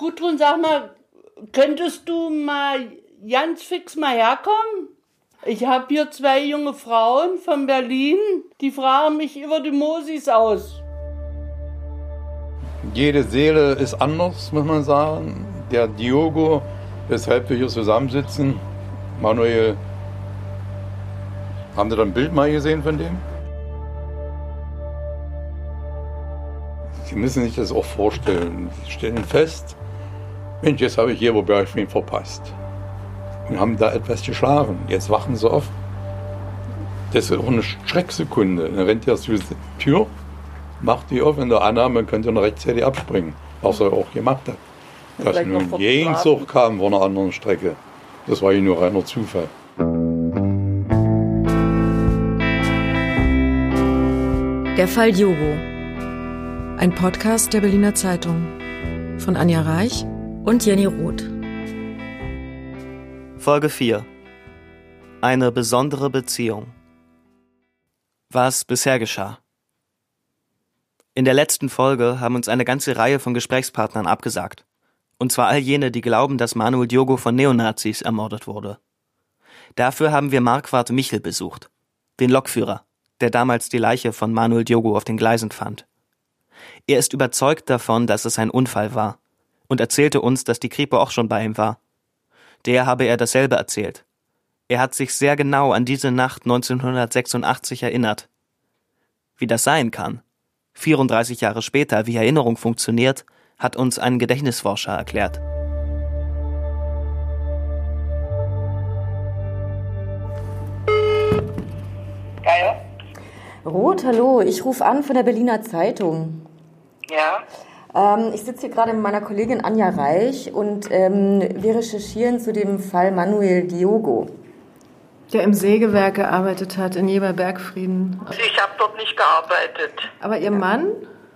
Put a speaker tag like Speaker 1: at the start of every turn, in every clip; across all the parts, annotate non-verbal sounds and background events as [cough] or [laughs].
Speaker 1: Gudrun, sag mal, könntest du mal ganz fix mal herkommen? Ich habe hier zwei junge Frauen von Berlin, die fragen mich über die Mosis aus.
Speaker 2: Jede Seele ist anders, muss man sagen. Der Diogo, weshalb wir hier zusammensitzen, Manuel, haben Sie da ein Bild mal gesehen von dem? Sie müssen sich das auch vorstellen. Sie stellen fest, Mensch, jetzt habe ich hier Bergfried verpasst. Und haben da etwas geschlafen. Jetzt wachen sie auf. Das ist auch eine Schrecksekunde. Dann rennt er zur Tür, macht die auf in der Annahme, man könnte noch rechtzeitig abspringen. Was er auch gemacht hat. Dass nun Jensach kam von einer anderen Strecke, das war ja nur reiner Zufall.
Speaker 3: Der Fall Diogo. Ein Podcast der Berliner Zeitung. Von Anja Reich und Jenny Roth.
Speaker 4: Folge 4. Eine besondere Beziehung. Was bisher geschah. In der letzten Folge haben uns eine ganze Reihe von Gesprächspartnern abgesagt. Und zwar all jene, die glauben, dass Manuel Diogo von Neonazis ermordet wurde. Dafür haben wir Marquardt Michel besucht, den Lokführer, der damals die Leiche von Manuel Diogo auf den Gleisen fand. Er ist überzeugt davon, dass es ein Unfall war und erzählte uns, dass die Kripo auch schon bei ihm war. Der habe er dasselbe erzählt. Er hat sich sehr genau an diese Nacht 1986 erinnert. Wie das sein kann, 34 Jahre später, wie Erinnerung funktioniert, hat uns ein Gedächtnisforscher erklärt.
Speaker 5: Geil.
Speaker 6: Roth, hallo, ich rufe an von der Berliner Zeitung.
Speaker 5: Ja.
Speaker 6: Ähm, ich sitze hier gerade mit meiner Kollegin Anja Reich und ähm, wir recherchieren zu dem Fall Manuel Diogo.
Speaker 7: Der im Sägewerk gearbeitet hat in Jeber-Bergfrieden.
Speaker 5: Ich habe dort nicht gearbeitet.
Speaker 7: Aber Ihr Mann?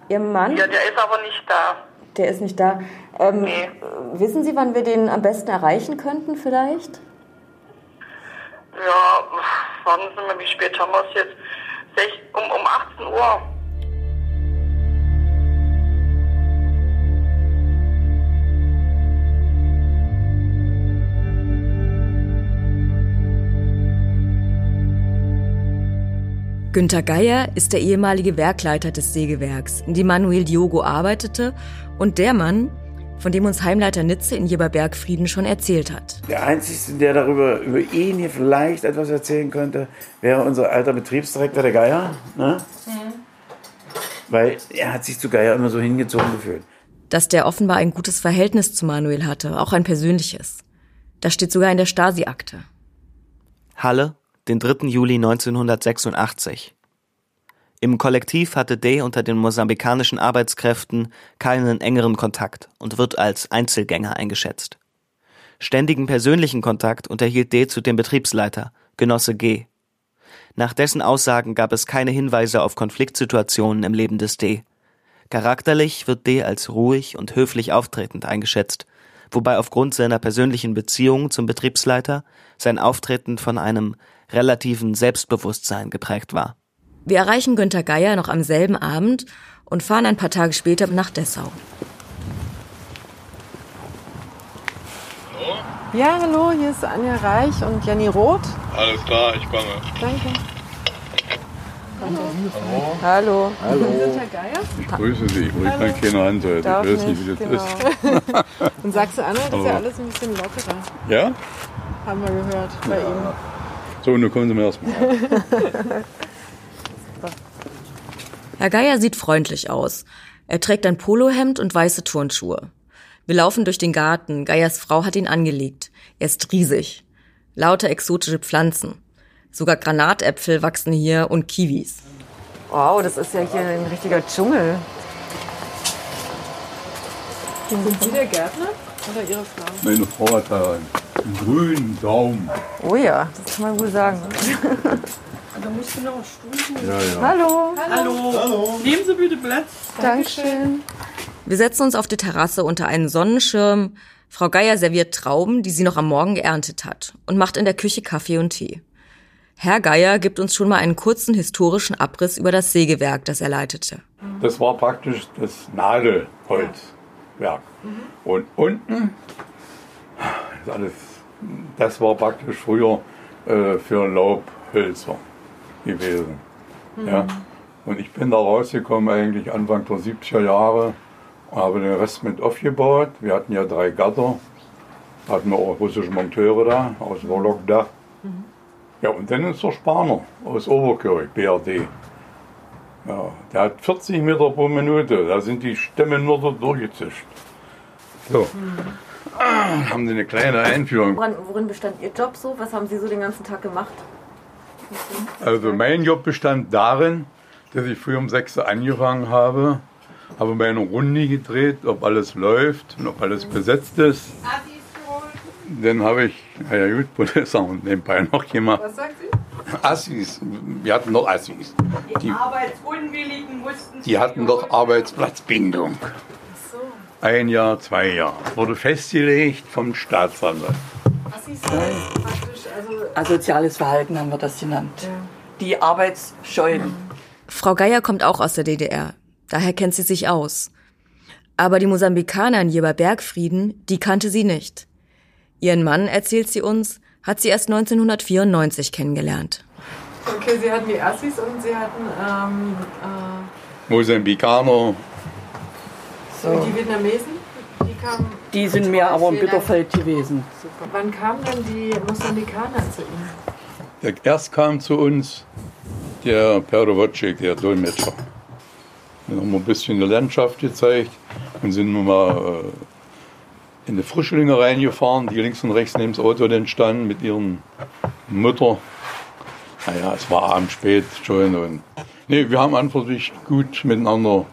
Speaker 6: Ihr Mann?
Speaker 5: Ja, der ist aber nicht da.
Speaker 6: Der ist nicht da. Ähm,
Speaker 5: Nee.
Speaker 6: Wissen Sie, wann wir den am besten erreichen könnten vielleicht?
Speaker 5: Ja, warten Sie mal, wie spät haben wir es jetzt? Sech, um, um 18 Uhr.
Speaker 3: Günter Geier ist der ehemalige Werkleiter des Sägewerks, in dem Manuel Diogo arbeitete und der Mann, von dem uns Heimleiter Nitze in Jeberbergfrieden schon erzählt hat.
Speaker 8: Der Einzige, der darüber über ihn hier vielleicht etwas erzählen könnte, wäre unser alter Betriebsdirektor, der Geier. Ne? Weil er hat sich zu Geier immer so hingezogen gefühlt.
Speaker 3: Dass der offenbar ein gutes Verhältnis zu Manuel hatte, auch ein persönliches. Das steht sogar in der Stasi-Akte.
Speaker 4: Halle, den 3. Juli 1986. Im Kollektiv hatte Day unter den mosambikanischen Arbeitskräften keinen engeren Kontakt und wird als Einzelgänger eingeschätzt. Ständigen persönlichen Kontakt unterhielt D zu dem Betriebsleiter, Genosse G. Nach dessen Aussagen gab es keine Hinweise auf Konfliktsituationen im Leben des D. Charakterlich wird D als ruhig und höflich auftretend eingeschätzt, wobei aufgrund seiner persönlichen Beziehung zum Betriebsleiter sein Auftreten von einem relativen Selbstbewusstsein geprägt war.
Speaker 3: Wir erreichen Günter Geier noch am selben Abend und fahren ein paar Tage später nach Dessau.
Speaker 7: Ja, hallo, hier ist Anja Reich und Jenny Roth.
Speaker 2: Alles klar, ich komme.
Speaker 7: Danke.
Speaker 2: Hallo.
Speaker 6: Hallo.
Speaker 2: Hallo. Ich grüße Sie. Ich ruhig mal keine Ansage. Ich
Speaker 7: Darf
Speaker 2: weiß nicht, wie das
Speaker 7: genau.
Speaker 2: ist. [laughs]
Speaker 7: Und sagst du Anna, das ist
Speaker 2: Hallo.
Speaker 7: ja alles ein bisschen lockerer,
Speaker 2: Ja?
Speaker 7: haben wir gehört bei ihm.
Speaker 2: So, nun kommen Sie mir erstmal. [laughs]
Speaker 3: Herr Geier sieht freundlich aus. Er trägt ein Polohemd und weiße Turnschuhe. Wir laufen durch den Garten. Geiers Frau hat ihn angelegt. Er ist riesig. Lauter exotische Pflanzen. Sogar Granatäpfel wachsen hier und Kiwis.
Speaker 6: Wow, das ist ja hier ein richtiger Dschungel.
Speaker 7: Sind Sie der Gärtner oder Ihre Frau?
Speaker 2: Meine Frau hat da einen grünen Daumen.
Speaker 6: Oh ja, das kann man wohl sagen. [laughs]
Speaker 7: Da musst du noch holen.
Speaker 2: Ja, ja.
Speaker 6: Hallo.
Speaker 1: Hallo. Nehmen Sie bitte Platz.
Speaker 6: Dankeschön.
Speaker 3: Wir setzen uns auf die Terrasse unter einen Sonnenschirm. Frau Geier serviert Trauben, die sie noch am Morgen geerntet hat, und macht in der Küche Kaffee und Tee. Herr Geier gibt uns schon mal einen kurzen historischen Abriss über das Sägewerk, das er leitete.
Speaker 2: Das war praktisch das Nadelholz. Werk. Und unten, das, alles, das war praktisch früher äh, für Laubhölzer gewesen. Ja. Und ich bin da rausgekommen eigentlich Anfang der 70er Jahre und habe den Rest mit aufgebaut. Wir hatten ja drei Gatter, hatten wir auch russische Monteure da aus Wolok da. Ja, und dann ist der Spaner aus Oberkirch, BRD. Ja, der hat 40 Meter pro Minute, da sind die Stämme nur so durchgezischt. So. Ah, haben sie eine kleine Einführung.
Speaker 6: Woran, worin bestand Ihr Job so? Was haben Sie so den ganzen Tag gemacht?
Speaker 2: Also mein Job bestand darin, dass ich früh um 6 Uhr angefangen habe, habe meine Runde gedreht, ob alles läuft und ob alles besetzt ist. Dann habe ich, naja gut, Polizei und nebenbei noch gemacht.
Speaker 7: Was sagt sie?
Speaker 2: Assis, wir hatten noch Assis. Die,
Speaker 1: Arbeitsunwilligen mussten
Speaker 2: die hatten doch Arbeitsplatzbindung. Ein Jahr, zwei Jahre. Wurde festgelegt vom Staatsanwalt.
Speaker 7: Assis heißt praktisch, also
Speaker 1: Asoziales Verhalten haben wir das genannt. Die Arbeitsscheuen.
Speaker 3: Frau Geier kommt auch aus der DDR. Daher kennt sie sich aus. Aber die Mosambikaner in Jeber Bergfrieden, die kannte sie nicht. Ihren Mann, erzählt sie uns, hat sie erst 1994 kennengelernt.
Speaker 7: okay, sie hatten die Assis und sie hatten ähm, äh,
Speaker 2: Mosambikaner,
Speaker 7: und die Vietnamesen. Die kamen.
Speaker 1: Die sind mehr aber im Bitterfeld gewesen.
Speaker 7: Super. Wann kamen denn die Mosambikaner zu Ihnen?
Speaker 2: Der, erst kam zu uns der Perowodschik, der Dolmetscher. Dann haben wir ein bisschen die Landschaft gezeigt und sind nun mal äh, in die Frischlinge reingefahren, die links und rechts neben das Auto dann standen mit ihren Mutter. Naja, es war abends spät schon. Und, nee, wir haben einfach sich gut miteinander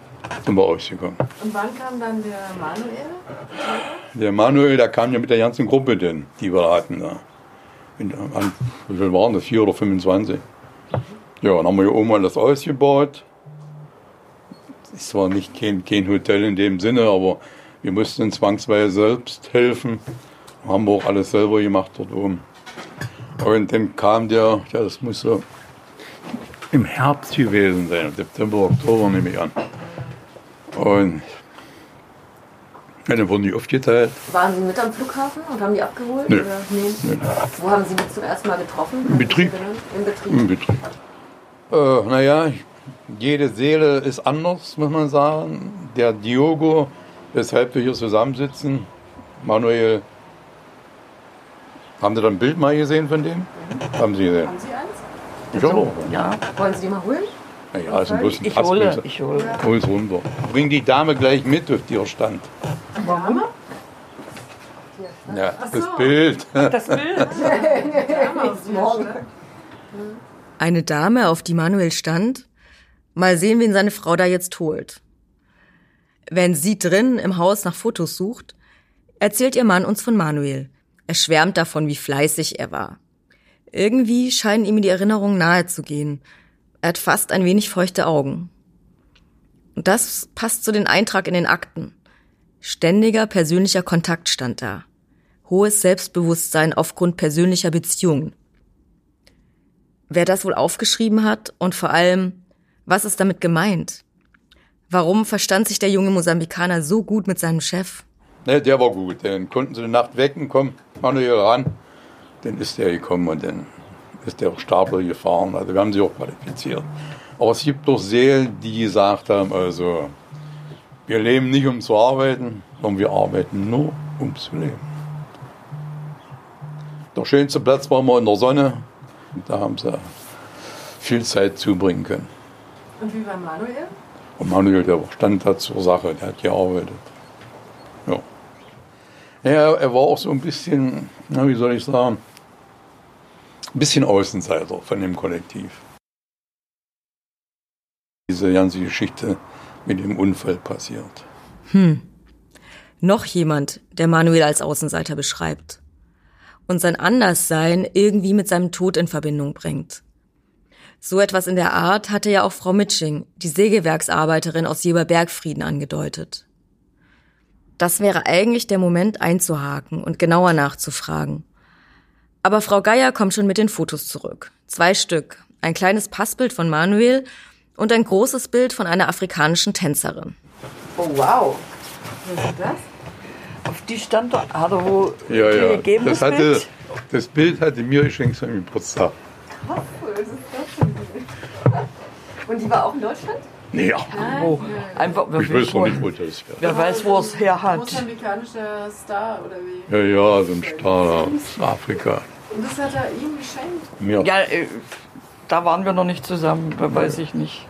Speaker 2: sind wir ausgekommen.
Speaker 7: Und wann kam dann der Manuel?
Speaker 2: Der Manuel, der kam ja mit der ganzen Gruppe, denn, die wir hatten. Da. In, an, wie viel waren das? Vier oder 25? Ja, dann haben wir hier oben alles ausgebaut. Es war nicht kein, kein Hotel in dem Sinne, aber wir mussten zwangsweise selbst helfen. Haben wir auch alles selber gemacht dort oben. Und dann kam der, ja, das muss so im Herbst gewesen sein, September, Oktober nehme ich an. Und ja, dann wurden die aufgeteilt.
Speaker 6: Waren Sie mit am Flughafen und haben die abgeholt? Oder? Nee.
Speaker 2: Nö.
Speaker 6: Wo haben Sie die zum ersten Mal getroffen?
Speaker 2: Im Betrieb.
Speaker 6: Im Betrieb.
Speaker 2: Im Betrieb. Äh, naja, jede Seele ist anders, muss man sagen. Der Diogo, weshalb wir hier zusammensitzen, Manuel, haben Sie da ein Bild mal gesehen von dem? Haben Sie gesehen?
Speaker 6: Haben Sie eins?
Speaker 2: Ich auch.
Speaker 1: Ja,
Speaker 6: Wollen Sie die mal holen?
Speaker 2: Naja, ist ein bloß ein
Speaker 1: ich hole, ich hole.
Speaker 2: Hol's runter. Bring die Dame gleich mit, auf die er stand.
Speaker 7: Warum?
Speaker 2: Ja, [laughs] das Bild.
Speaker 1: Das [laughs] Bild.
Speaker 3: Eine Dame, auf die Manuel stand? Mal sehen, wen seine Frau da jetzt holt. Wenn sie drin im Haus nach Fotos sucht, erzählt ihr Mann uns von Manuel. Er schwärmt davon, wie fleißig er war. Irgendwie scheinen ihm die Erinnerungen nahe zu gehen. Er hat fast ein wenig feuchte Augen. Und das passt zu den Eintrag in den Akten. Ständiger persönlicher Kontakt stand da. Hohes Selbstbewusstsein aufgrund persönlicher Beziehungen. Wer das wohl aufgeschrieben hat und vor allem, was ist damit gemeint? Warum verstand sich der junge Mosambikaner so gut mit seinem Chef?
Speaker 2: Ne, der war gut. Dann konnten sie die Nacht wecken, komm, Manuel ran. Dann ist der gekommen und dann ist der Stapler gefahren. Also wir haben sie auch qualifiziert. Aber es gibt doch Seelen, die gesagt haben, also wir leben nicht um zu arbeiten, sondern wir arbeiten nur um zu leben. Der schönste Platz war immer in der Sonne. Und da haben sie viel Zeit zubringen können.
Speaker 7: Und wie war Manuel?
Speaker 2: Und Manuel, der stand da zur Sache, der hat gearbeitet. Ja. Ja, er war auch so ein bisschen, na, wie soll ich sagen, ein bisschen Außenseiter von dem Kollektiv. Diese ganze Geschichte mit dem Unfall passiert.
Speaker 3: Hm. Noch jemand, der Manuel als Außenseiter beschreibt. Und sein Anderssein irgendwie mit seinem Tod in Verbindung bringt. So etwas in der Art hatte ja auch Frau Mitsching, die Sägewerksarbeiterin aus Jeberbergfrieden, angedeutet. Das wäre eigentlich der Moment einzuhaken und genauer nachzufragen. Aber Frau Geier kommt schon mit den Fotos zurück. Zwei Stück. Ein kleines Passbild von Manuel und ein großes Bild von einer afrikanischen Tänzerin.
Speaker 1: Oh, wow.
Speaker 7: Was ist das?
Speaker 9: Auf die stand da, hat er wo
Speaker 2: Ja,
Speaker 9: die
Speaker 2: ja.
Speaker 9: gegeben,
Speaker 2: Das,
Speaker 9: das
Speaker 2: hatte,
Speaker 9: Bild?
Speaker 2: das Bild hatte mir geschenkt zum Geburtstag.
Speaker 6: Denn? Und die war auch in Deutschland?
Speaker 2: Nee,
Speaker 9: Wo? Einfach, wer,
Speaker 2: ich weiß noch
Speaker 9: wo,
Speaker 2: nicht, wo das wäre.
Speaker 9: wer weiß, wo es her hat.
Speaker 7: Mosambikanischer Star oder wie?
Speaker 2: Ja, ja, so ein Star aus Afrika.
Speaker 7: Und das hat er ihm geschenkt.
Speaker 2: Mir.
Speaker 9: Ja, äh, da waren wir noch nicht zusammen, weiß ich nicht.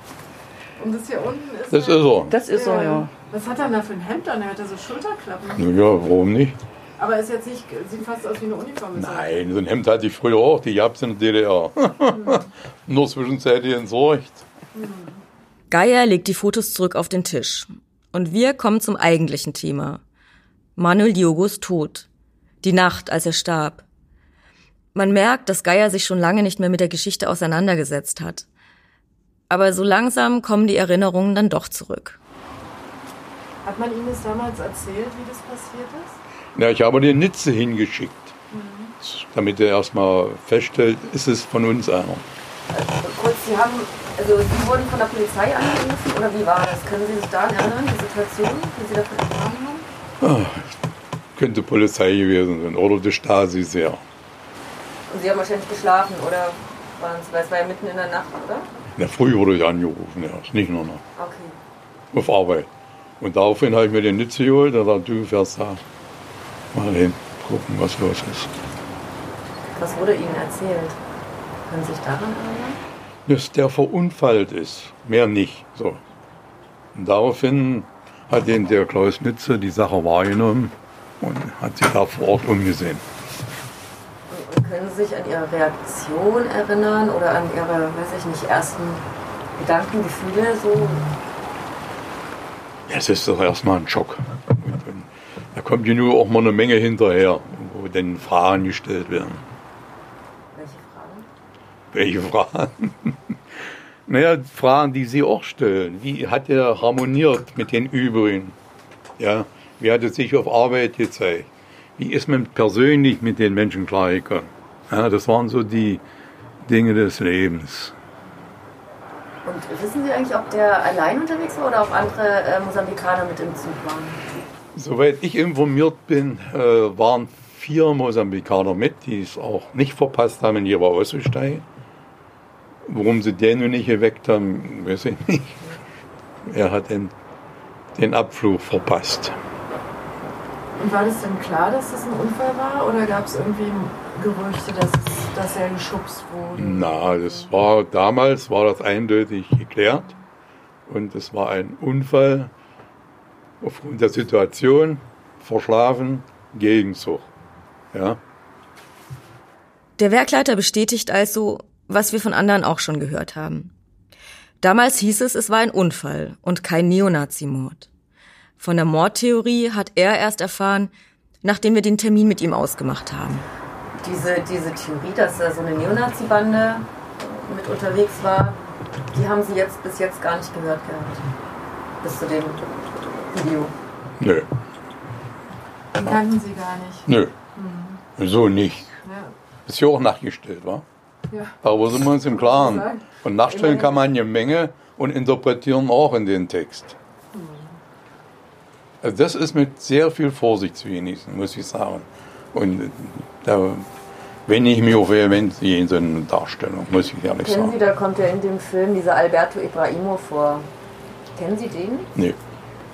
Speaker 7: Und das hier unten ist.
Speaker 2: Das
Speaker 7: er-
Speaker 2: ist er.
Speaker 9: Das ist er, ja.
Speaker 7: Was hat er denn da für ein Hemd an? Er hat da so Schulterklappen.
Speaker 2: Ja, warum nicht?
Speaker 7: Aber ist jetzt nicht, sieht fast aus wie eine Uniform.
Speaker 2: Nein, so ein Hemd hatte ich früher auch, die gab es in der DDR. [laughs] Nur zwischenzeitlich entsorgt.
Speaker 3: Geier legt die Fotos zurück auf den Tisch. Und wir kommen zum eigentlichen Thema. Manuel Diogos Tod. Die Nacht, als er starb. Man merkt, dass Geier sich schon lange nicht mehr mit der Geschichte auseinandergesetzt hat. Aber so langsam kommen die Erinnerungen dann doch zurück.
Speaker 7: Hat man ihm das damals erzählt, wie das passiert ist?
Speaker 2: Ja, ich habe den Nitze hingeschickt, damit er erstmal feststellt, ist es von uns einer.
Speaker 6: Kurz, Sie haben, also Sie wurden von der Polizei angerufen oder wie war das? Können Sie sich daran erinnern, die Situation, wie Sie davon erfahren haben?
Speaker 2: Könnte Polizei gewesen sein oder die Stasi sehr.
Speaker 6: Und Sie haben wahrscheinlich geschlafen oder waren es, weil es war ja mitten in der Nacht, oder?
Speaker 2: Na, früh wurde ich angerufen, erst, nicht nur noch.
Speaker 6: Okay.
Speaker 2: Auf Arbeit. Und daraufhin habe ich mir den Nitze geholt und gesagt, du fährst da mal hin, gucken, was los ist.
Speaker 6: Was wurde Ihnen erzählt? Können Sie sich daran erinnern?
Speaker 2: Dass der verunfallt ist, mehr nicht. So. Und daraufhin hat den der Klaus Nitze die Sache wahrgenommen und hat sich da vor Ort umgesehen.
Speaker 6: Und können Sie sich an Ihre Reaktion erinnern oder an Ihre, weiß ich nicht, ersten Gedanken, Gefühle so?
Speaker 2: Es ist doch erstmal ein Schock. Und da kommt ja nur auch mal eine Menge hinterher, wo dann Fragen gestellt werden.
Speaker 6: Welche Fragen?
Speaker 2: Welche Fragen? Naja, Fragen, die Sie auch stellen. Wie hat er harmoniert mit den übrigen? Ja, wie hat er sich auf Arbeit gezeigt? Wie ist man persönlich mit den Menschen klargekommen? Ja, das waren so die Dinge des Lebens.
Speaker 6: Und wissen Sie eigentlich, ob der allein unterwegs war oder ob andere äh, Mosambikaner mit im Zug waren?
Speaker 2: Soweit ich informiert bin, äh, waren vier Mosambikaner mit, die es auch nicht verpasst haben, in ihrer auszusteigen. Warum sie den nun nicht geweckt haben, weiß ich nicht. Er hat den, den Abflug verpasst.
Speaker 7: Und war das denn klar, dass das ein Unfall war? Oder gab es irgendwie Gerüchte, dass, dass er geschubst wurde?
Speaker 2: Na, das war damals war das eindeutig geklärt und es war ein Unfall aufgrund der Situation, verschlafen, Gegenzug. Ja,
Speaker 3: Der Werkleiter bestätigt also, was wir von anderen auch schon gehört haben. Damals hieß es, es war ein Unfall und kein Neonazi-Mord. Von der Mordtheorie hat er erst erfahren, nachdem wir den Termin mit ihm ausgemacht haben.
Speaker 6: Diese, diese Theorie, dass da so eine Neonazi-Bande mit unterwegs war, die haben Sie jetzt bis jetzt gar nicht gehört gehabt. Bis zu dem Video.
Speaker 2: nö,
Speaker 7: Den kannten Sie gar nicht.
Speaker 2: nö, so nicht.
Speaker 7: Ja.
Speaker 2: Ist ja auch nachgestellt, wa?
Speaker 7: Ja.
Speaker 2: Aber sind wir uns im Klaren. Und nachstellen kann man eine Menge und interpretieren auch in den Text. Also das ist mit sehr viel Vorsicht zu genießen, muss ich sagen. Und da wenn ich mich vehement sehe in so einer Darstellung, muss ich ehrlich
Speaker 6: Kennen Sie,
Speaker 2: sagen.
Speaker 6: da kommt ja in dem Film dieser Alberto Ibrahimo vor. Kennen Sie den?
Speaker 2: Nee.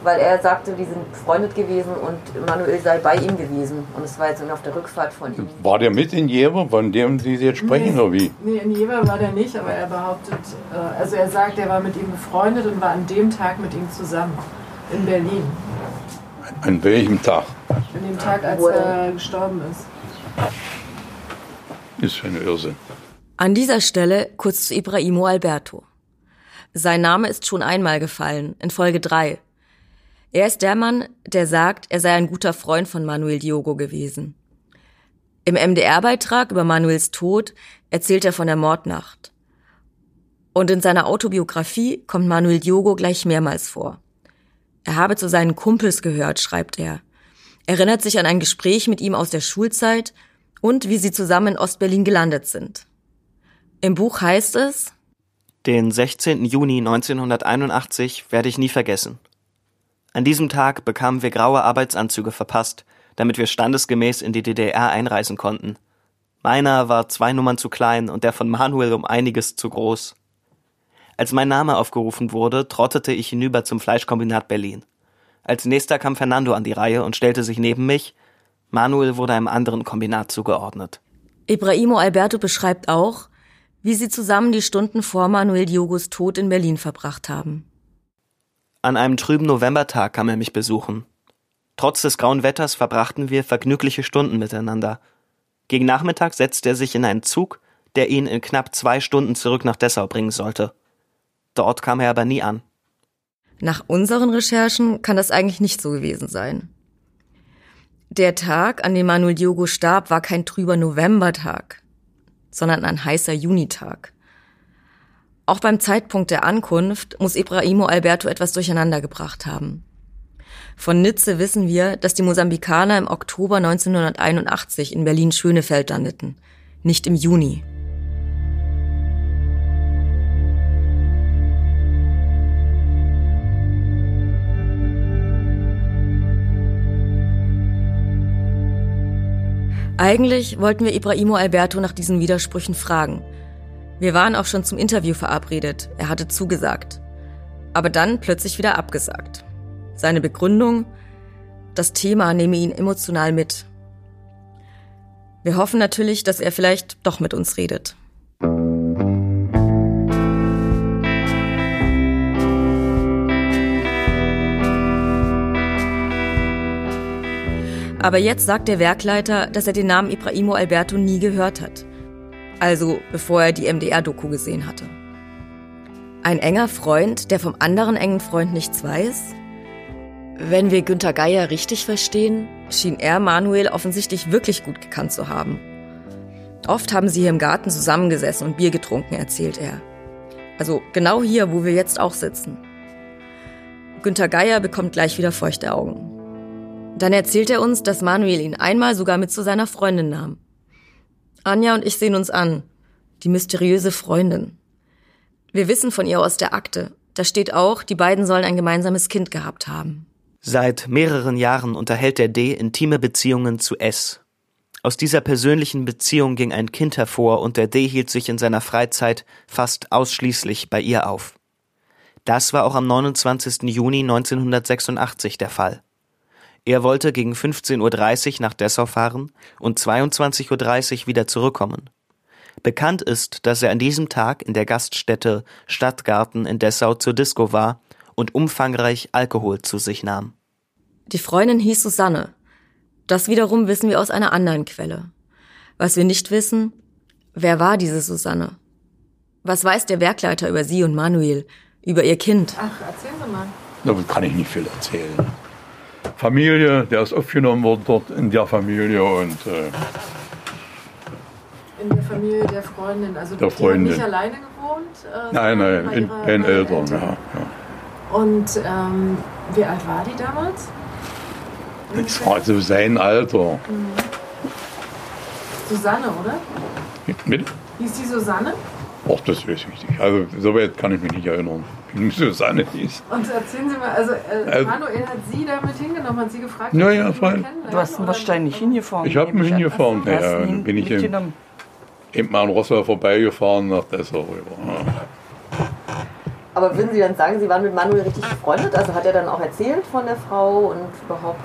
Speaker 6: Weil er sagte, die sind befreundet gewesen und Manuel sei bei ihm gewesen. Und es war jetzt auf der Rückfahrt von ihm.
Speaker 2: War der mit in Jever, von dem Sie jetzt sprechen,
Speaker 7: Nee.
Speaker 2: oder wie?
Speaker 7: Nee, in Jever war der nicht, aber er behauptet, äh, also er sagt, er war mit ihm befreundet und war an dem Tag mit ihm zusammen. In Berlin.
Speaker 2: An welchem Tag?
Speaker 7: An dem Tag, als er- gestorben ist.
Speaker 2: Ist für ein Irrsinn.
Speaker 3: An dieser Stelle kurz zu Ibrahimo Alberto. Sein Name ist schon einmal gefallen, in Folge 3. Er ist der Mann, der sagt, er sei ein guter Freund von Manuel Diogo gewesen. Im MDR-Beitrag über Manuels Tod erzählt er von der Mordnacht. Und in seiner Autobiografie kommt Manuel Diogo gleich mehrmals vor. Er habe zu seinen Kumpels gehört, schreibt er. Erinnert sich an ein Gespräch mit ihm aus der Schulzeit und wie sie zusammen in Ostberlin gelandet sind. Im Buch heißt es,
Speaker 4: Den 16. Juni 1981 werde ich nie vergessen. An diesem Tag bekamen wir graue Arbeitsanzüge verpasst, damit wir standesgemäß in die DDR einreisen konnten. Meiner war zwei Nummern zu klein und der von Manuel um einiges zu groß. Als mein Name aufgerufen wurde, trottete ich hinüber zum Fleischkombinat Berlin. Als nächster kam Fernando an die Reihe und stellte sich neben mich. Manuel wurde einem anderen Kombinat zugeordnet.
Speaker 3: Ibrahimo Alberto beschreibt auch, wie sie zusammen die Stunden vor Manuel Diogos Tod in Berlin verbracht haben.
Speaker 4: An einem trüben Novembertag kam er mich besuchen. Trotz des grauen Wetters verbrachten wir vergnügliche Stunden miteinander. Gegen Nachmittag setzte er sich in einen Zug, der ihn in knapp zwei Stunden zurück nach Dessau bringen sollte. Dort kam er aber nie an.
Speaker 3: Nach unseren Recherchen kann das eigentlich nicht so gewesen sein. Der Tag, an dem Manuel Diogo starb, war kein trüber Novembertag, sondern ein heißer Junitag. Auch beim Zeitpunkt der Ankunft muss Ibrahimo Alberto etwas durcheinander gebracht haben. Von Nitze wissen wir, dass die Mosambikaner im Oktober 1981 in Berlin-Schönefeld landeten, nicht im Juni. Eigentlich wollten wir Ibrahimo Alberto nach diesen Widersprüchen fragen. Wir waren auch schon zum Interview verabredet. Er hatte zugesagt. Aber dann plötzlich wieder abgesagt. Seine Begründung, das Thema nehme ihn emotional mit. Wir hoffen natürlich, dass er vielleicht doch mit uns redet. Aber jetzt sagt der Werkleiter, dass er den Namen Ibrahimo Alberto nie gehört hat. Also bevor er die MDR-Doku gesehen hatte. Ein enger Freund, der vom anderen engen Freund nichts weiß? Wenn wir Günter Geier richtig verstehen, schien er Manuel offensichtlich wirklich gut gekannt zu haben. Oft haben sie hier im Garten zusammengesessen und Bier getrunken, erzählt er. Also genau hier, wo wir jetzt auch sitzen. Günter Geier bekommt gleich wieder feuchte Augen. Dann erzählt er uns, dass Manuel ihn einmal sogar mit zu seiner Freundin nahm. Anja und ich sehen uns an. Die mysteriöse Freundin. Wir wissen von ihr aus der Akte. Da steht auch, die beiden sollen ein gemeinsames Kind gehabt haben.
Speaker 4: Seit mehreren Jahren unterhält der D intime Beziehungen zu S. Aus dieser persönlichen Beziehung ging ein Kind hervor und der D hielt sich in seiner Freizeit fast ausschließlich bei ihr auf. Das war auch am 29. Juni 1986 der Fall. Er wollte gegen 15.30 Uhr nach Dessau fahren und 22.30 Uhr wieder zurückkommen. Bekannt ist, dass er an diesem Tag in der Gaststätte Stadtgarten in Dessau zur Disco war und umfangreich Alkohol zu sich nahm.
Speaker 3: Die Freundin hieß Susanne. Das wiederum wissen wir aus einer anderen Quelle. Was wir nicht wissen, wer war diese Susanne? Was weiß der Werkleiter über sie und Manuel, über ihr Kind?
Speaker 7: Ach, erzählen Sie mal.
Speaker 2: Da kann ich nicht viel erzählen. Familie, der ist aufgenommen worden dort in der Familie und äh,
Speaker 7: In der Familie der Freundin. Also
Speaker 2: Der Freundin.
Speaker 7: nicht alleine gewohnt? Äh,
Speaker 2: nein, nein,
Speaker 7: bei
Speaker 2: in, bei Eltern,
Speaker 7: Eltern.
Speaker 2: ja. ja.
Speaker 7: Und ähm, wie alt war die damals?
Speaker 2: Das war so sein Alter.
Speaker 7: Susanne, oder?
Speaker 2: Mit, mit,
Speaker 7: Hieß die Susanne?
Speaker 2: ach, das weiß ich nicht. Also, so weit kann ich mich nicht erinnern. [laughs] Susanne hieß.
Speaker 7: Und erzählen Sie mal, also äh,
Speaker 2: Äh,
Speaker 7: Manuel hat Sie damit hingenommen, hat Sie gefragt?
Speaker 2: Ja,
Speaker 7: ob
Speaker 2: ja,
Speaker 7: Sie ihn
Speaker 9: Du hast ihn wahrscheinlich hingefahren.
Speaker 2: Ich habe
Speaker 9: an.
Speaker 2: hingefahren. Ja,
Speaker 9: ihn
Speaker 2: dann bin ich im,
Speaker 9: mitgenommen.
Speaker 2: eben mal an Rossau vorbeigefahren nach Dessau rüber. Ja.
Speaker 6: Aber würden Sie dann sagen, Sie waren mit Manuel richtig befreundet? Also hat er dann auch erzählt von der Frau und überhaupt.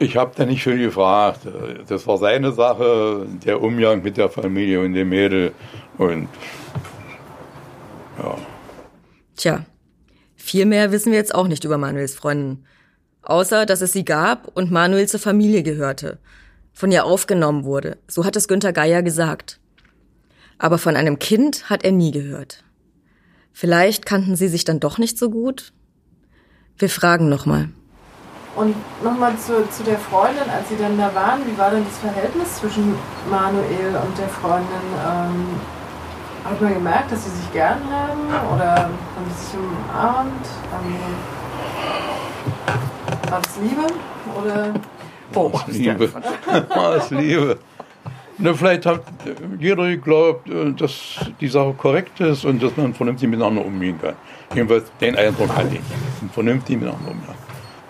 Speaker 2: Ich habe da nicht viel gefragt. Das war seine Sache, der Umgang mit der Familie und dem Mädel. Und ja,
Speaker 3: Tja, viel mehr wissen wir jetzt auch nicht über Manuels Freundin. Außer, dass es sie gab und Manuel zur Familie gehörte. Von ihr aufgenommen wurde. So hat es Günther Geier gesagt. Aber von einem Kind hat er nie gehört. Vielleicht kannten sie sich dann doch nicht so gut? Wir fragen nochmal.
Speaker 7: Und nochmal zu, zu der Freundin, als Sie dann da waren, wie war denn das Verhältnis zwischen Manuel und der Freundin? Ähm, hat man gemerkt, dass sie sich gern haben oder haben sie sich umarmt? War das Liebe oder
Speaker 9: Oh,
Speaker 2: Liebe. Was Liebe. Ne, [laughs] vielleicht hat jeder geglaubt, äh, dass die Sache korrekt ist und dass man vernünftig miteinander umgehen kann. Jedenfalls den Eindruck hatte ich. Vernünftig miteinander umgehen.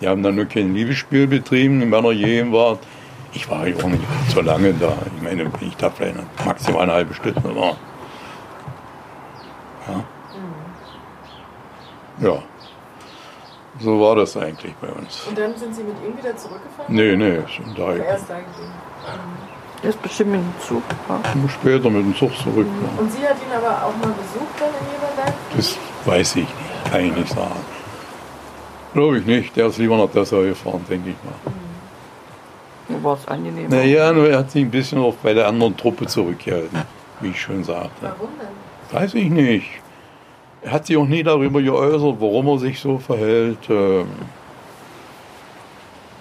Speaker 2: Die haben dann nur kein Liebesspiel betrieben, in meiner Gegenwart. Ich war ja auch nicht so lange da. Ich meine, wenn ich da vielleicht maximal eine halbe Stunde war. Ja. ja. So war das eigentlich bei uns.
Speaker 7: Und dann sind Sie mit ihm wieder zurückgefahren?
Speaker 2: Nee, nee, schon da.
Speaker 7: Er ist da.
Speaker 9: Er ist bestimmt mit dem Zug. Ja.
Speaker 2: Später mit dem Zug zurück. Ja.
Speaker 7: Und sie hat ihn aber auch mal besucht dann in Jeverberg?
Speaker 2: Das weiß ich nicht, kann ich nicht sagen. Glaube ich nicht. Der ist lieber nach Dessau gefahren, denke ich mal.
Speaker 9: Mir war es angenehm.
Speaker 2: Naja, nur er hat sich ein bisschen auch bei der anderen Truppe zurückgehalten, wie ich schon sagte.
Speaker 7: Warum denn?
Speaker 2: Weiß ich nicht. Er hat sich auch nie darüber geäußert, warum er sich so verhält. Ähm,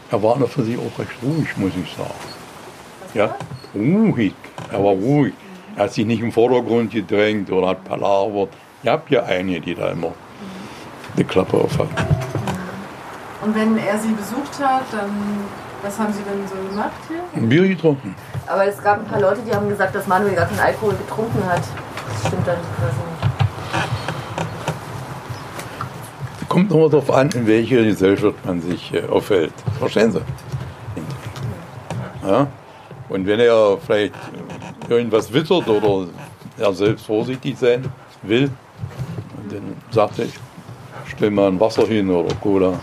Speaker 2: Er war für sich auch recht ruhig, muss ich sagen. Ja, ruhig. Er war ruhig. Er hat sich nicht im Vordergrund gedrängt oder hat palavert. Ich habe ja einige, die da immer die Klappe auf hatten.
Speaker 7: Und wenn er sie besucht hat, dann was haben sie denn so gemacht hier?
Speaker 2: Ein Bier getrunken.
Speaker 6: Aber es gab ein paar Leute, die haben gesagt, dass Manuel gar keinen Alkohol getrunken hat. Stimmt dann quasi nicht.
Speaker 2: Kommt immer darauf an, in welcher Gesellschaft man sich äh, aufhält. Verstehen Sie? Ja? Und wenn er vielleicht irgendwas wittert oder er selbst vorsichtig sein will, dann sagt er, stell mal ein Wasser hin oder Cola.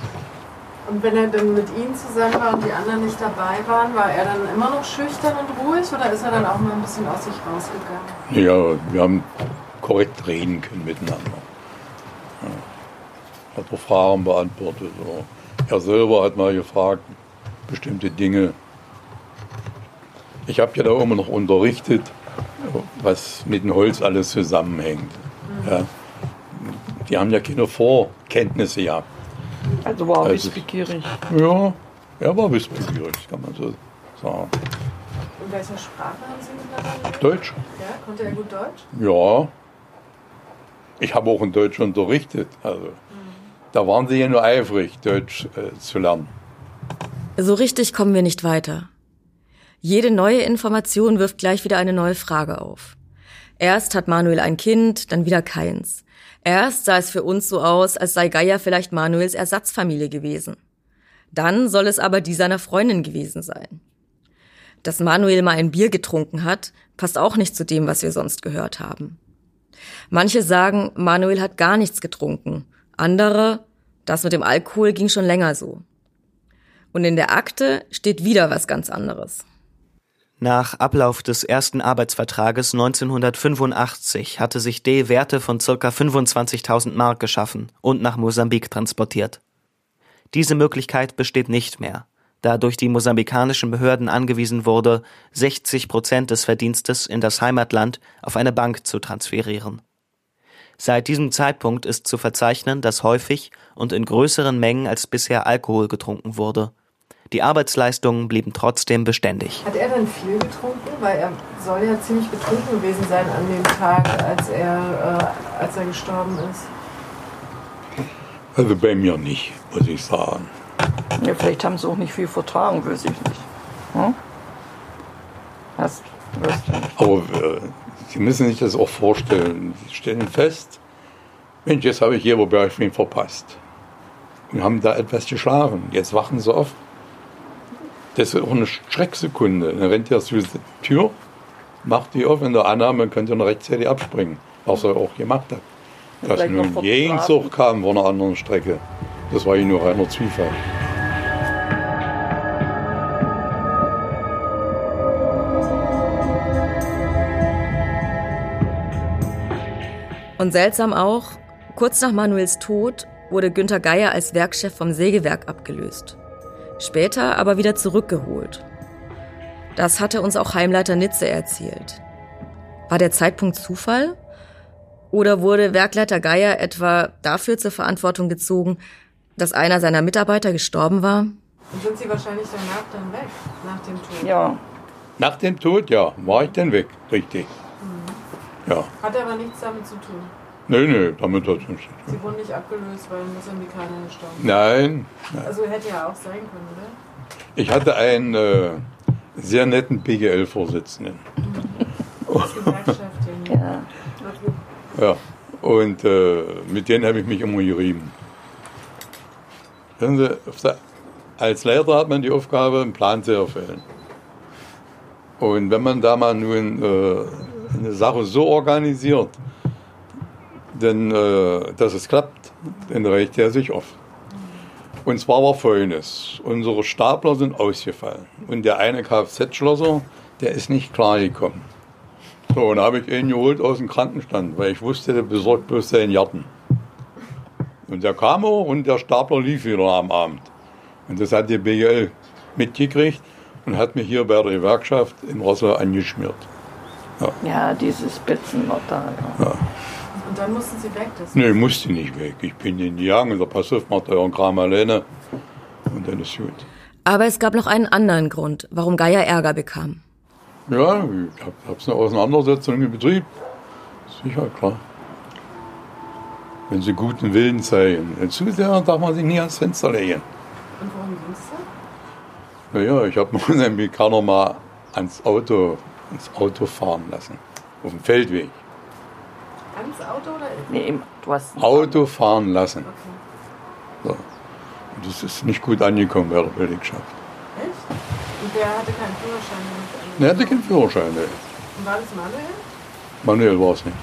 Speaker 7: Und wenn er dann mit ihnen zusammen war und die anderen nicht dabei waren, war er dann immer noch schüchtern und ruhig oder ist er dann auch mal ein bisschen aus sich rausgegangen?
Speaker 2: Ja, wir haben korrekt reden können miteinander. Ja. Hat er Fragen beantwortet. Er selber hat mal gefragt, bestimmte Dinge. Ich habe ja da immer noch unterrichtet, was mit dem Holz alles zusammenhängt. Ja. Die haben ja keine Vorkenntnisse gehabt.
Speaker 9: Also war er
Speaker 2: Also-
Speaker 9: wissbegierig.
Speaker 2: Ja, er war wissbegierig, kann man so sagen.
Speaker 7: In welcher Sprache haben Sie miteinander?
Speaker 2: Deutsch?
Speaker 7: Ja, konnte er gut Deutsch?
Speaker 2: Ja. Ich habe auch in Deutsch unterrichtet. Also, da waren sie ja nur eifrig, Deutsch äh, zu lernen.
Speaker 3: So richtig kommen wir nicht weiter. Jede neue Information wirft gleich wieder eine neue Frage auf. Erst hat Manuel ein Kind, dann wieder keins. Erst sah es für uns so aus, als sei Geier vielleicht Manuels Ersatzfamilie gewesen. Dann soll es aber die seiner Freundin gewesen sein. Dass Manuel mal ein Bier getrunken hat, passt auch nicht zu dem, was wir sonst gehört haben. Manche sagen, Manuel hat gar nichts getrunken. Andere, das mit dem Alkohol ging schon länger so. Und in der Akte steht wieder was ganz anderes.
Speaker 4: Nach Ablauf des ersten Arbeitsvertrages 1985 hatte sich D. Werte von ca. 25.000 Mark geschaffen und nach Mosambik transportiert. Diese Möglichkeit besteht nicht mehr, da durch die mosambikanischen Behörden angewiesen wurde, 60 Prozent des Verdienstes in das Heimatland auf eine Bank zu transferieren. Seit diesem Zeitpunkt ist zu verzeichnen, dass häufig und in größeren Mengen als bisher Alkohol getrunken wurde. Die Arbeitsleistungen blieben trotzdem beständig.
Speaker 7: Hat er dann viel getrunken? Weil er soll ja ziemlich betrunken gewesen sein an dem Tag, als er, äh, als er gestorben ist.
Speaker 2: Also bei mir nicht, muss ich sagen.
Speaker 9: Ja, vielleicht haben sie auch nicht viel vertragen, weiß ich nicht. Hm? Hast, nicht.
Speaker 2: Aber äh, Sie müssen sich das auch vorstellen. Sie stellen fest, Mensch, jetzt habe ich hier Bergfried verpasst. Und haben da etwas geschlafen. Jetzt wachen sie auf. Das ist auch eine Schrecksekunde. Dann rennt er zur Tür, macht die auf in der Annahme, könnt ihr noch rechtzeitig abspringen. Was er auch gemacht hat. Dass nun
Speaker 9: vor
Speaker 2: Gegenzug kam von einer anderen Strecke. Das war ihm nur reiner Zufall.
Speaker 3: Und seltsam auch, kurz nach Manuels Tod wurde Günther Geier als Werkchef vom Sägewerk abgelöst. Später aber wieder zurückgeholt. Das hatte uns auch Heimleiter Nitze erzählt. War der Zeitpunkt Zufall? Oder wurde Werkleiter Geier etwa dafür zur Verantwortung gezogen, dass einer seiner Mitarbeiter gestorben war?
Speaker 7: Und sind Sie wahrscheinlich danach dann weg, nach dem Tod?
Speaker 9: Ja,
Speaker 2: Nach dem Tod, ja, war ich dann weg, richtig. Ja,
Speaker 7: Hat aber nichts damit zu tun.
Speaker 2: Nö, nö, damit hat es nichts zu tun.
Speaker 7: Sie wurden nicht abgelöst, weil ein Mosambikaner gestorben ist.
Speaker 2: Nein,
Speaker 7: Also hätte ja auch sein können, oder?
Speaker 2: Ich hatte einen äh, sehr netten BGL-Vorsitzenden.
Speaker 9: Ja.
Speaker 2: Ja, und äh, mit denen habe ich mich immer gerieben. Sie, als Leiter hat man die Aufgabe, einen Plan zu erfüllen. Und wenn man da mal nun äh, eine Sache so organisiert, denn, äh, dass es klappt, dann reicht er sich oft. Und zwar war folgendes: Unsere Stapler sind ausgefallen. Und der eine Kfz-Schlosser, der ist nicht klargekommen. So, und habe ich ihn geholt aus dem Krankenstand, weil ich wusste, der besorgt bloß seinen Jarten. Und der kam auch und der Stapler lief wieder am Abend. Und das hat die BGL mitgekriegt und hat mich hier bei der Gewerkschaft in Rossau angeschmiert.
Speaker 9: Ja, dieses Spitzenwort da. Ja.
Speaker 7: Und dann mussten sie weg. Das
Speaker 2: Nee, ich musste nicht weg. Ich bin in die Jagen und der pass auf, macht euren Kram alleine. Und dann ist gut.
Speaker 3: Aber es gab noch einen anderen Grund, warum Geier Ärger bekam.
Speaker 2: Ja, ich habe hab's eine Auseinandersetzung im Betrieb. Sicher, klar. Wenn sie guten Willen zeigen. Zu sehr darf man sich nie ans Fenster legen.
Speaker 7: Und worum ging es da?
Speaker 2: Naja, ich habe [laughs] meinen Amerikaner mal ans Auto, ans Auto fahren lassen. Auf dem Feldweg.
Speaker 7: Ans Auto oder?
Speaker 9: Nee, im- du hast
Speaker 2: Auto fahren lassen.
Speaker 7: Okay.
Speaker 2: So. Und das ist nicht gut angekommen bei der Belegschaft.
Speaker 7: Echt? Und der hatte keinen Führerschein. Und,
Speaker 2: Er hatte keinen Führerschein. ey.
Speaker 7: und war das Manuel?
Speaker 2: Manuel war es nicht.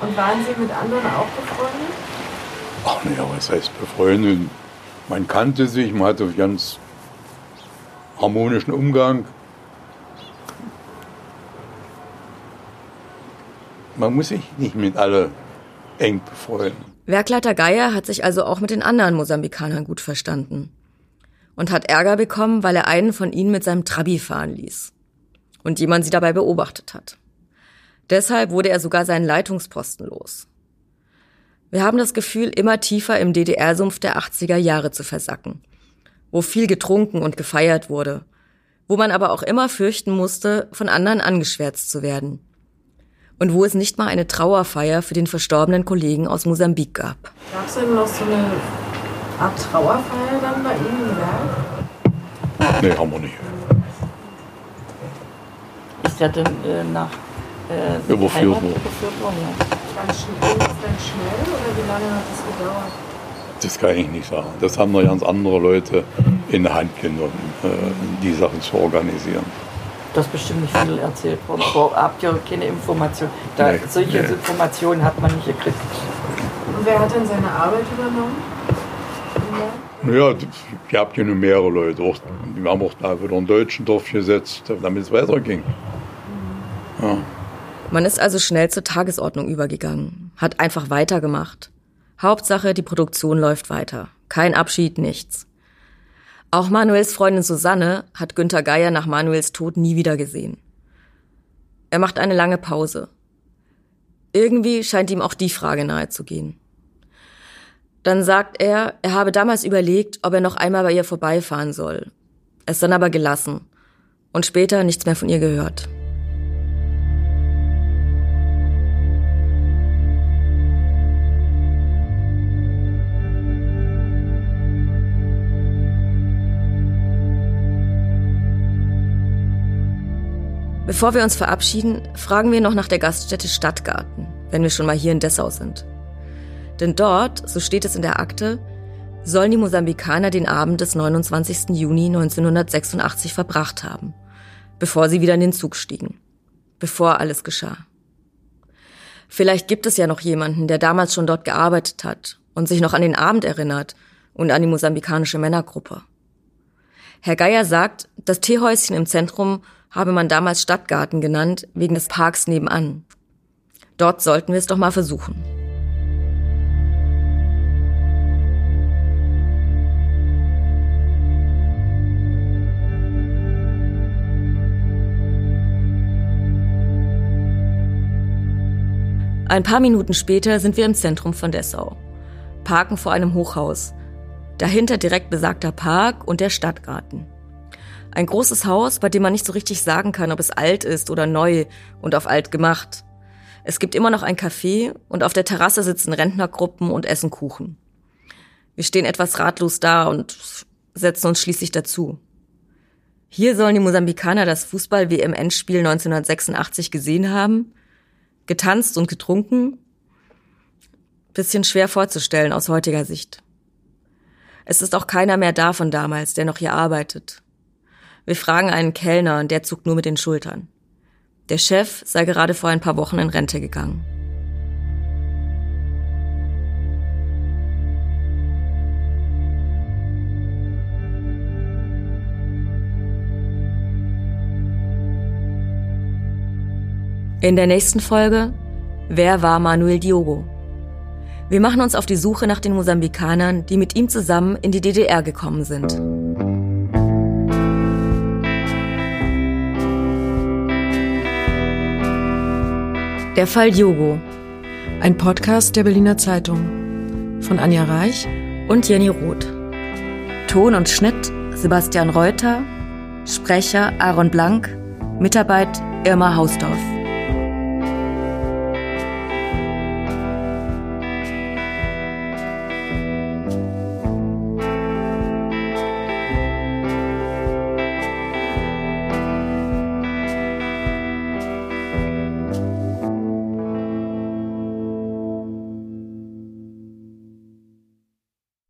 Speaker 7: Und waren Sie mit anderen auch befreundet?
Speaker 2: Ach naja, was heißt befreundet? Man kannte sich, man hatte einen ganz harmonischen Umgang. Man muss sich nicht mit alle eng befreunden.
Speaker 3: Werkleiter Geier hat sich also auch mit den anderen Mosambikanern gut verstanden. Und hat Ärger bekommen, weil er einen von ihnen mit seinem Trabi fahren ließ. Und jemand sie dabei beobachtet hat. Deshalb wurde er sogar seinen Leitungsposten los. Wir haben das Gefühl, immer tiefer im DDR-Sumpf der 80er Jahre zu versacken. Wo viel getrunken und gefeiert wurde. Wo man aber auch immer fürchten musste, von anderen angeschwärzt zu werden. Und wo es nicht mal eine Trauerfeier für den verstorbenen Kollegen aus Mosambik gab.
Speaker 7: Gab es denn noch so eine Art Trauerfeier dann bei Ihnen im Werk?
Speaker 2: Nee, haben wir nicht.
Speaker 9: ist ja dann äh, nach äh,
Speaker 2: Überführt worden.
Speaker 9: überführt worden. Ja.
Speaker 7: Ganz schnell, ganz schnell oder wie lange hat das gedauert?
Speaker 2: Das kann ich nicht sagen. Das haben noch ganz andere Leute in der Hand genommen, äh, die Sachen zu organisieren.
Speaker 9: Das ist bestimmt nicht viel erzählt worden. Aber habt ihr keine Information? Da,
Speaker 2: Nee,
Speaker 9: solche
Speaker 2: nee.
Speaker 9: Informationen hat man nicht gekriegt.
Speaker 7: Und wer hat denn seine Arbeit übernommen? Im Werk?
Speaker 2: Ja, ich habe ja nur mehrere Leute. Auch, wir haben auch da wieder einen deutschen Dorf gesetzt, damit es weiterging. Ja.
Speaker 3: Man ist also schnell zur Tagesordnung übergegangen, hat einfach weitergemacht. Hauptsache, die Produktion läuft weiter. Kein Abschied, nichts. Auch Manuels Freundin Susanne hat Günther Geier nach Manuels Tod nie wieder gesehen. Er macht eine lange Pause. Irgendwie scheint ihm auch die Frage nahezugehen. Dann sagt er, er habe damals überlegt, ob er noch einmal bei ihr vorbeifahren soll. Es dann aber gelassen und später nichts mehr von ihr gehört. Bevor wir uns verabschieden, fragen wir noch nach der Gaststätte Stadtgarten, wenn wir schon mal hier in Dessau sind. Denn dort, so steht es in der Akte, sollen die Mosambikaner den Abend des 29. Juni 1986 verbracht haben, bevor sie wieder in den Zug stiegen, bevor alles geschah. Vielleicht gibt es ja noch jemanden, der damals schon dort gearbeitet hat und sich noch an den Abend erinnert und an die mosambikanische Männergruppe. Herr Geier sagt, das Teehäuschen im Zentrum habe man damals Stadtgarten genannt, wegen des Parks nebenan. Dort sollten wir es doch mal versuchen. Ein paar Minuten später sind wir im Zentrum von Dessau, parken vor einem Hochhaus. Dahinter direkt besagter Park und der Stadtgarten. Ein großes Haus, bei dem man nicht so richtig sagen kann, ob es alt ist oder neu und auf alt gemacht. Es gibt immer noch ein Café und auf der Terrasse sitzen Rentnergruppen und essen Kuchen. Wir stehen etwas ratlos da und setzen uns schließlich dazu. Hier sollen die Mosambikaner das Fußball-WM-Endspiel 1986 gesehen haben, getanzt und getrunken. Bisschen schwer vorzustellen aus heutiger Sicht. Es ist auch keiner mehr da von damals, der noch hier arbeitet. Wir fragen einen Kellner und der zuckt nur mit den Schultern. Der Chef sei gerade vor ein paar Wochen in Rente gegangen. In der nächsten Folge Wer war Manuel Diogo? Wir machen uns auf die Suche nach den Mosambikanern, die mit ihm zusammen in die DDR gekommen sind. Der Fall Diogo.
Speaker 10: Ein Podcast der Berliner Zeitung. Von Anja Reich
Speaker 3: und Jenny Roth. Ton und Schnitt Sebastian Reuter. Sprecher Aaron Blank. Mitarbeit Irma Hausdorf.